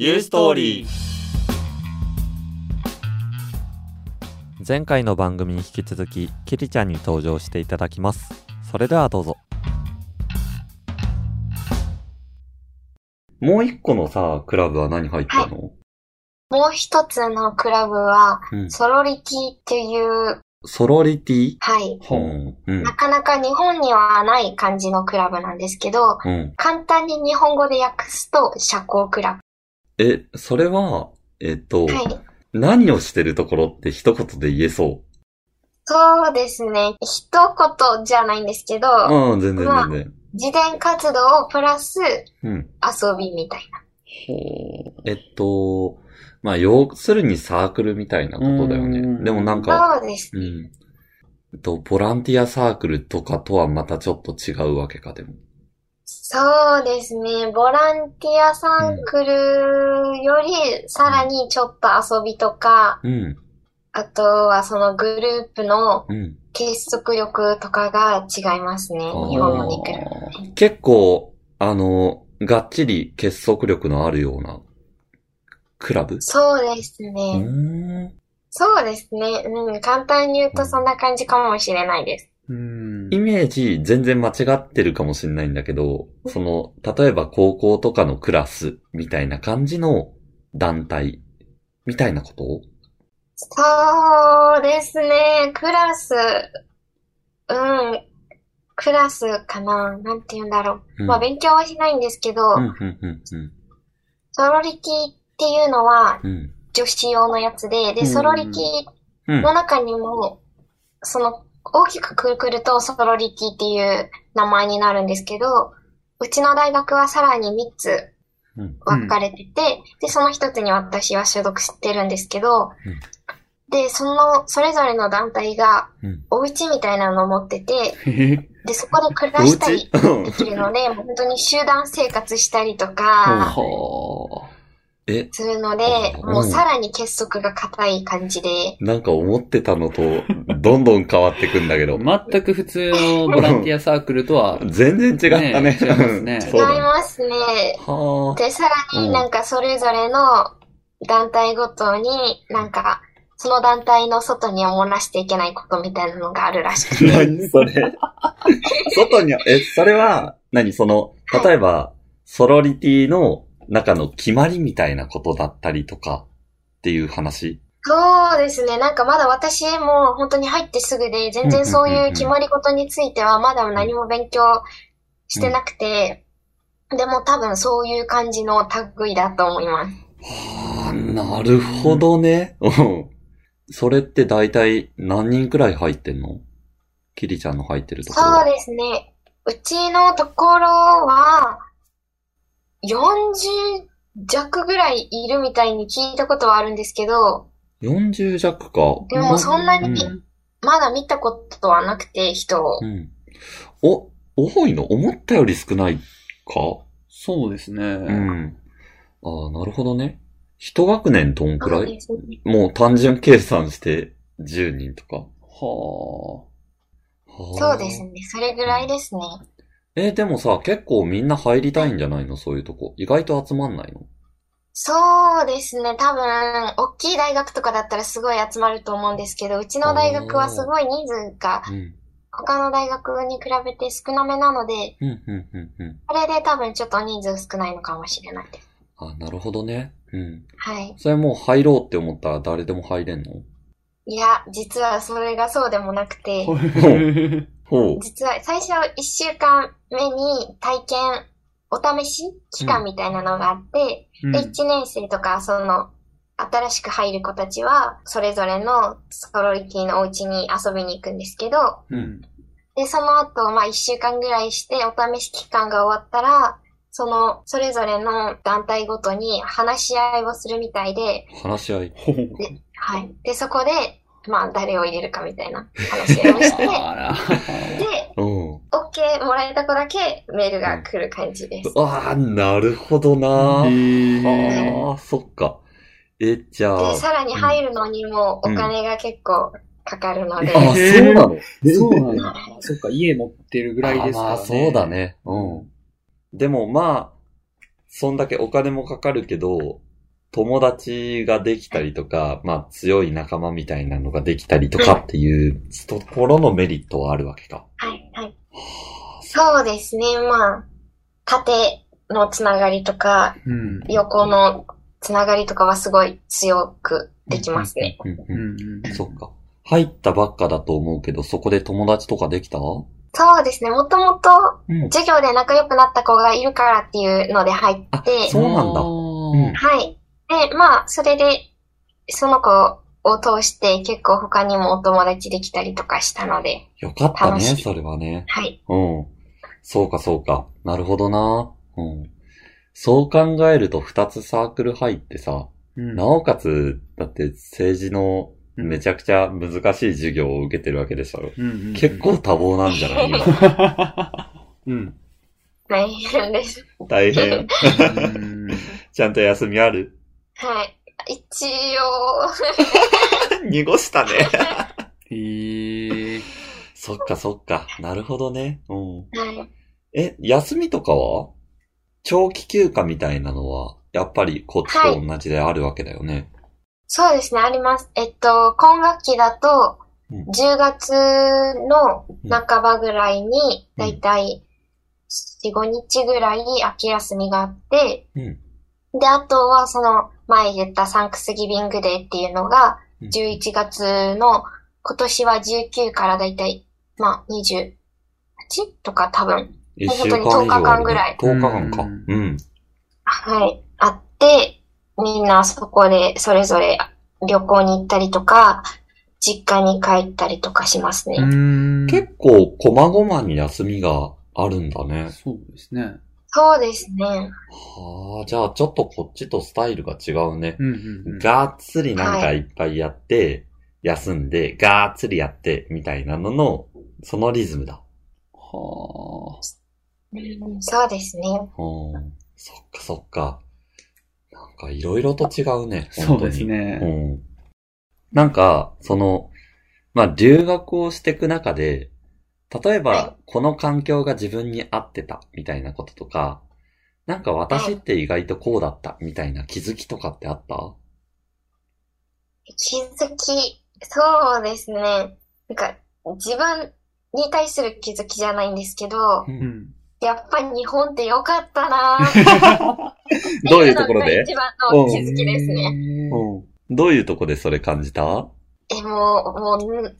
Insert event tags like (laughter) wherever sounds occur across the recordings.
ユーストーリー前回の番組に引き続きキリちゃんに登場していただきますそれではどうぞもう一個のさ、クラブは何入ってるの、もう一つのクラブは、うんソロリティっていう、ソロリティ？はい。うん。うんな。かなか日本にはない感じのクラブなんですけど、うん。簡単に日本語で訳すと社交クラえ、それは、えっと、ブ。はい。何をしてるところって一言で言えそそうですね。一言じゃないんですけど、う。うん、全然まあ全然。自伝活動プラスうん。遊びみたいな。えっと、まあ、要するにサークルみたいなことだよね。うんでもなんか、そうですね。うん。えっと、ボランティアサークルとかとはまたちょっと違うわけか、でも。そうですね。ボランティアサークルよりさらにちょっと遊びとか、うん。あとはそのグループのうん。結束力とかが違いますね。ー日本語に比べて。結構、あの、がっちり結束力のあるような、クラブ？そうですうね。そうですね。うん。簡単に言うとそんな感じかもしれないです。うんイメージ全然間違ってるかもしれないんだけど、その、例えば高校とかのクラスみたいな感じの団体みたいなこと？そうですね。クラス、うん。クラスかな。なんて言うんだろう。うんまあ勉強はしないんですけど。ソロリティっていうのはうん。女子用のやつで、で、うんソロリティうん。の中にも、その、大きくくくるとソロリティっていう名前になるんですけど、うちの大学はさらに3つうん。分かれてて、で、その一つに私は所属してるんですけど、うん。で、その、それぞれの団体が、うん。お家みたいなのを持ってて、へへ。で、そこで暮らおしたり家？できるので、本当に集団生活したりとうんか、はえ、するので、うんもうさらに結束が硬い感じで、なんか思ってたのと、どんどん変わってくんだけど。あ。(laughs) 全く普通の (laughs) ボランティアサークルとは、全然違ったね。ね違いますね (laughs) うん違。いますね。はで、さらになんかそれぞれの団体ごとに、なんか、その団体の外には漏らしていけないことみたいなのがあるらしくあ。て。何それ？外には、え、それは、何？その、例えば、ソロリティの中の決まりみたいなことだったりとかっていう話？そうですね。なんかまだ私も本当に入ってすぐで、全然そういう決まり事についてはまだ何も勉強してなくて、でも多分そういう感じの類だと思います。はあ、なるほどね。うん。それって大体何人くらい入ってんの？キリちゃんの入ってるところは。そうですね。うちのところは、40弱ぐらいいるみたいに聞いたことはあるんですけど、40弱か。でもそんなにうんまだ見たことはなくて、人をう。ん。お、多いの？思ったより少ないか？そうですね。うん。ああ、なるほどね。一学年どんくらい？そうですね。もう単純計算して10人とか。ははあそうですね。それぐらいですね。えーでもさ、結構みんな入りたいんじゃないの？そういうとこ。意外と集まんないの？そうですね。多分、大きい大学とかだったらすごい集まると思うんですけど、うちの大学はすごい人数がうん。他の大学に比べて少なめなので、うん、うん、うん、うん。それで多分ちょっと人数少ないのかもしれないです。あ、なるほどね。うん。はい。それもう入ろうって思ったら誰でも入れんの？いや、実はそれがそうでもなくて。(laughs) 実は最初1週間目に体験、お試し期間みたいなのがあって、で、1年生とか、その、新しく入る子たちは、それぞれのソロリティのお家に遊びに行くんですけど、うん。で、その後、まあ、1週間ぐらいして、お試し期間が終わったら、その、それぞれの団体ごとに話し合いをするみたいで、話し合い。はい。で、そこで、まあ、誰を入れるかみたいな話をして。(laughs) で、うん。OK もらえた子だけメールが来る感じです。ああ、なるほどなああ、そっか。え、じゃあで、。さらに入るのにもお金が結構かかるので、あ、そうなの？そうなんだ。そっか、家持ってるぐらいですからね。あまあ、そうだ。ね。うん。でもまあ、そんだけお金もかかるけど、友達ができたりとか、まあ強い仲間みたいなのができたりとかっていうところのメリットはあるわけか。はい、はい。そうですね。まあ、縦のつながりとか、うん。横のつながりとかはすごい強くできますね。うんううんん。そっか。入ったばっかだと思うけど、そこで友達とかできた？そうですね。もともとうん。授業で仲良くなった子がいるからっていうので入っあて、そうなんだうんはい。で、まあ、それで、その子を通して結構他にもお友達できたりとかしたので、よかったね、それはね。はい。うん。そうか、そうか。なるほどな。うん。そう考えると二つサークル入ってさ、うんなおかつ、だって政治のめちゃくちゃ難しい授業を受けてるわけでしょ。うんうん結構多忙なんじゃない今。(laughs) うん。大変です。大変。うん (laughs) ちゃんと休みある？はい。一応、(laughs) 濁したね。(laughs) へえ。そっかそっか。なるほどね。うん。はい。え、休みとかは？長期休暇みたいなのは、やっぱりこっちと同じであるわけだよね。そうですね、あります。えっと、今学期だとうん、10月の半ばぐらいに、だいたい4、5日ぐらい秋休みがあって、うん。で、あとはその前言ったサンクスギビングデーっていうのが、うん11月の、今年は19からだいたい、まあ、28とか多分、本当に10日間ぐらい10日間か。うんうん。はい、あって、みんなそこでそれぞれ旅行に行ったりとか、実家に帰ったりとかしますね。うん。結構、こまごまに休みがあるんだね。そうですね。そうですね。はあ、じゃあちょっとこっちとスタイルが違うね。うんうんうん。がっつりなんかいっぱいやって、休んで、がっつりやって、みたいなのの、そのリズムだ。はうんそうですね。うん。そっかそっか。なんかいろいろと違うね。あ。本当にそうですね。うん。なんか、その、まあ、留学をしていく中で、例えば、はこの環境が自分に合ってた、みたいなこととか、なんか私って意外とこうだった、みたいな気づきとかってあった？気づき、そうですね。なんか、自分に対する気づきじゃないんですけど、ううん。ん。やっぱり日本って良かったなぁ (laughs) どういうところで？一番の気づきですね。どういうとこでそれ感じた？え、もう、もう、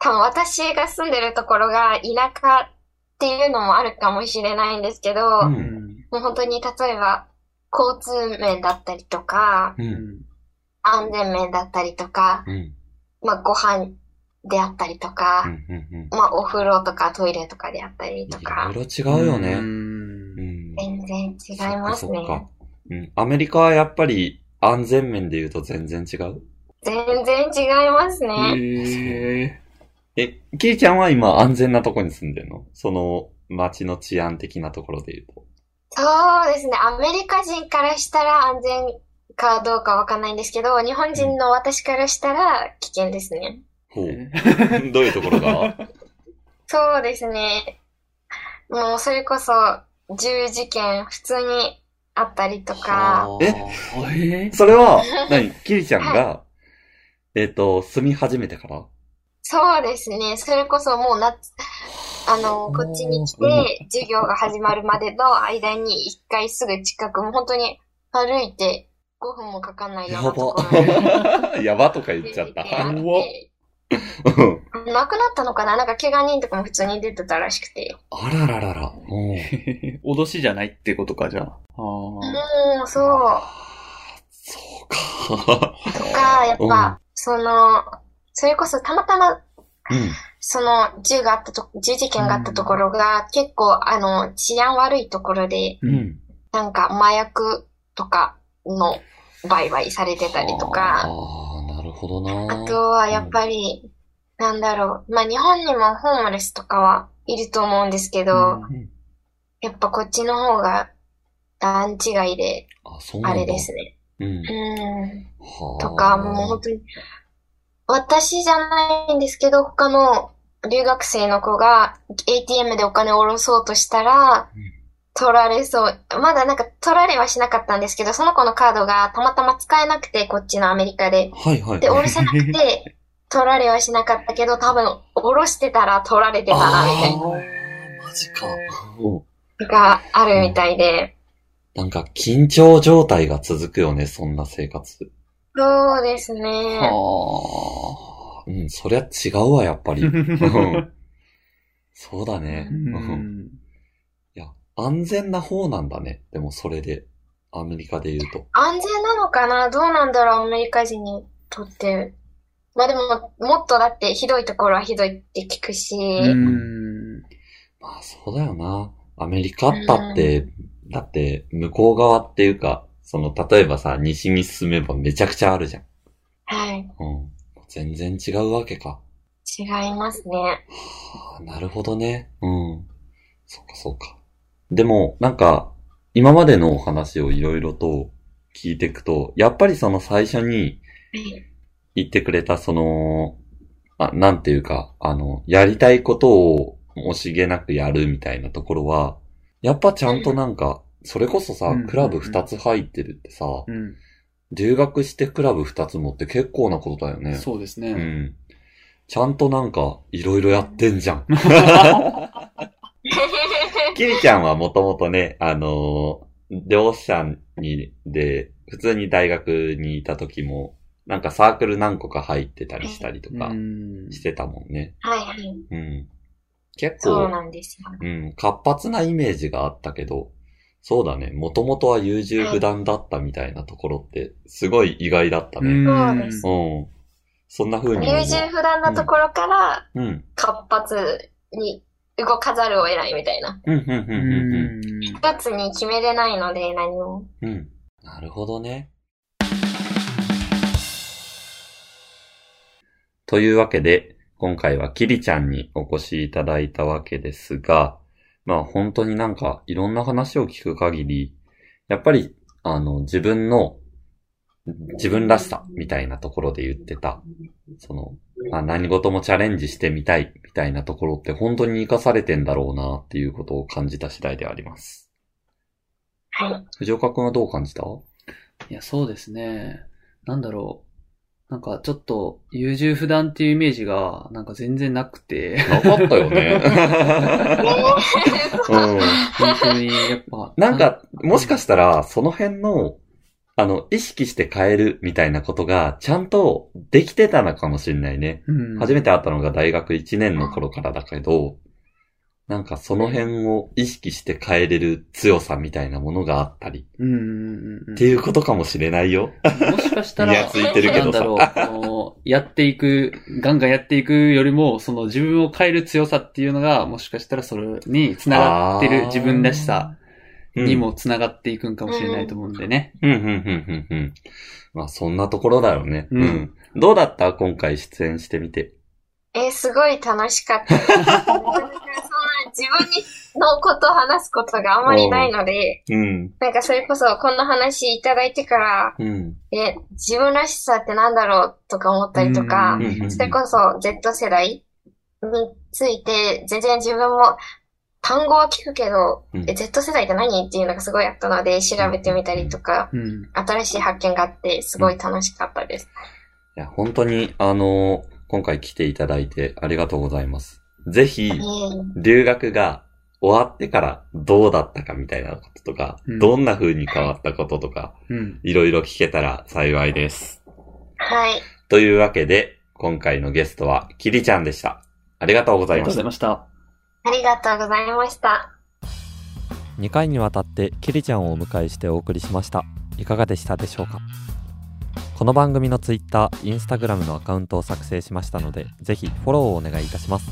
多分私が住んでるところが田舎っていうのもあるかもしれないんですけど、ううんん。もう本当に例えば、交通面だったりとか、う。うんん。安全面だったりとか、うん。まあご飯であったりとうか、ん。うん。まあお風呂とかトイレとかであったりといかろい、ろ違うよね。ううん。全然違いますねうん。アメリカはやっぱり安全面で言うと全然違う？全然違いますね。へえ。え、キリちゃんは今安全なとこに住んでんの？その街の治安的なところで言うと。そうですね。アメリカ人からしたら安全かどうかわかんないんですけど、日本人の私からしたら危険ですね。ほう。(laughs) どういうところが？そうですね。もうそれこそ銃事件普通にあったりとか、え？えそれは、(laughs) 何？キリちゃんが、えっと、住み始めてから？そうですね。それこそもう夏、あの、こっちに来て、授業が始まるまでの間に一回すぐ近く、もう本当に歩いて5分もかかんないようやなところにば。やばとか言っちゃった。うん亡くなったのかな？なんか怪我人とかも普通に出てたらしくて。あらららら。うん (laughs) 脅しじゃないってことか、じゃあ。あうあ。ん、そう。そうか。とか、やっうんぱ、その、それこそたまたま、うん。その銃があったと、銃事件があったところが、結構、あの、治安悪いところで、う。ん。なんか麻薬とかの売買されてたりとあか、あ、なるほどな。あとはやっぱり、なんだろう、まあ日本にもホームレスとかはいると思うんですけど、うんやっぱこっちの方が段違いで、あ、れですね。うん。とか、もう本当に、私じゃないんですけど、他の留学生の子が ATM でお金を下ろそうとしたら、取られそう。まだなんか取られはしなかったんですけど、その子のカードがたまたま使えなくて、こっちのアメリカで。はいはい。で、下ろせなくて、取られはしなかったけど、多分、下ろしてたら取られてたな、みたいあーマジか。があるみたいで。なんか緊張状態が続くよね、そんな生活。そうですね。はうん、そりゃ違うわ、やっぱり。うんそうだね。ううんん。いや、安全な方なんだね。でもそれで、アメリカで言うと。安全なのかな？どうなんだろう、アメリカ人にとって。まあでも、もっとだってひどいところはひどいって聞くし、うん。まあそうだよな。アメリカったって、だって向こう側っていうか、その、例えばさ、西に進めばめちゃくちゃあるじゃん。はい。うん。全然違うわけか。違いますね。はあ、なるほどね。うん。そっかそっか。でも、なんか、今までのお話をいろいろと聞いていくと、やっぱりその最初に言ってくれたその、あ、なんていうか、あの、やりたいことを惜しげなくやるみたいなところは、やっぱちゃんとなんか、それこそさうん、クラブ二つ入ってるってさ、うん。留学してクラブ二つ持って結構なことだよね。そうですね。うん。ちゃんとなんか、いろいろやってんじゃん。(laughs) キリちゃんはもともとね、あのー、両者に、で、普通に大学にいた時も、なんかサークル何個か入ってたりしたりとかうんしてたもんね。はいはい。うん。結そう構、なんですよ。うん、活発なイメージがあったけど、そうだね、もともとは優柔不断だったみたいなところって、すごい意外だったね。そうですうん。そんな風に。優柔不断なところからうん。活発に動かざるを得ないみたいな。うん、うん、うん、うん。うん。一つに決めれないので何も。うん。なるほどね。というわけで、今回はキリちゃんにお越しいただいたわけですが、まあ本当になんかいろんな話を聞く限り、やっぱり、あの、自分の、自分らしさみたいなところで言ってた、その、まあ何事もチャレンジしてみたいみたいなところって本当に活かされてんだろうなっていうことを感じた次第であります。はい。藤岡くんはどう感じた？いや、そうですね。なんだろう。なんかちょっと優柔不断っていうイメージがなんか全然なくて、なかったよね。(laughs) うん。本当にやっぱ。なんか、もしかしたら、その辺の、あの、意識して変えるみたいなことが、ちゃんとできてたのかもしれないね。うん、初めて会ったのが大学1年の頃からだけど、なんかその辺を意識して変えれる強さみたいなものがあったり、うんうん。っていうことかもしれないよ。もしかしたら、ついてるけどさなんだろう、あのやっていく、ガンガンやっていくよりも、その自分を変える強さっていうのが、もしかしたらそれに繋がってる自分らしさうんにも繋がっていくんかもしれないと思うんでね。うん、うん、うん、うん、うん。まあ、そんなところだよね。うんうん。どうだった？今回出演してみて。えーすごい楽しかった (laughs) 自分にのことを話すことがあまりないので、うん。なんかそれこそこんな話いただいてから、うん。え、自分らしさってなんだろうとか思ったりとかそれこそ Z 世代について全然自分も単語は聞くけど、うんえ、Z 世代って何っていうのがすごいあったので調べてみたりとか、うん。新しい発見があってすごい楽しかったです。いや、本当に、あの今回来ていただいてありがとうございます。ぜひ、留学が終わってからどうだったかみたいなこととか、うんどんな風に変わったこととか、うん。いろいろ聞けたら幸いです。はい。というわけで、今回のゲストは、キリちゃんでした。ありがとうごありがとうざいました。ございました。ありがとうございました。2回にわたってキリちゃんをお迎えしてお送りしましたいかがでしたでしょうか？この番組の Twitter、Instagram のアカウントを作成しましたのでぜひフォローをお願いいたします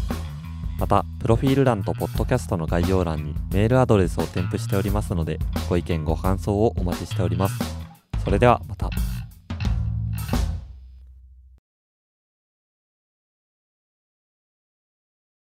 またプロフィール欄とポッドキャストの概要欄にメールアドレスを添付しておりますのでご意見ご感想をお待ちしております。それではまた。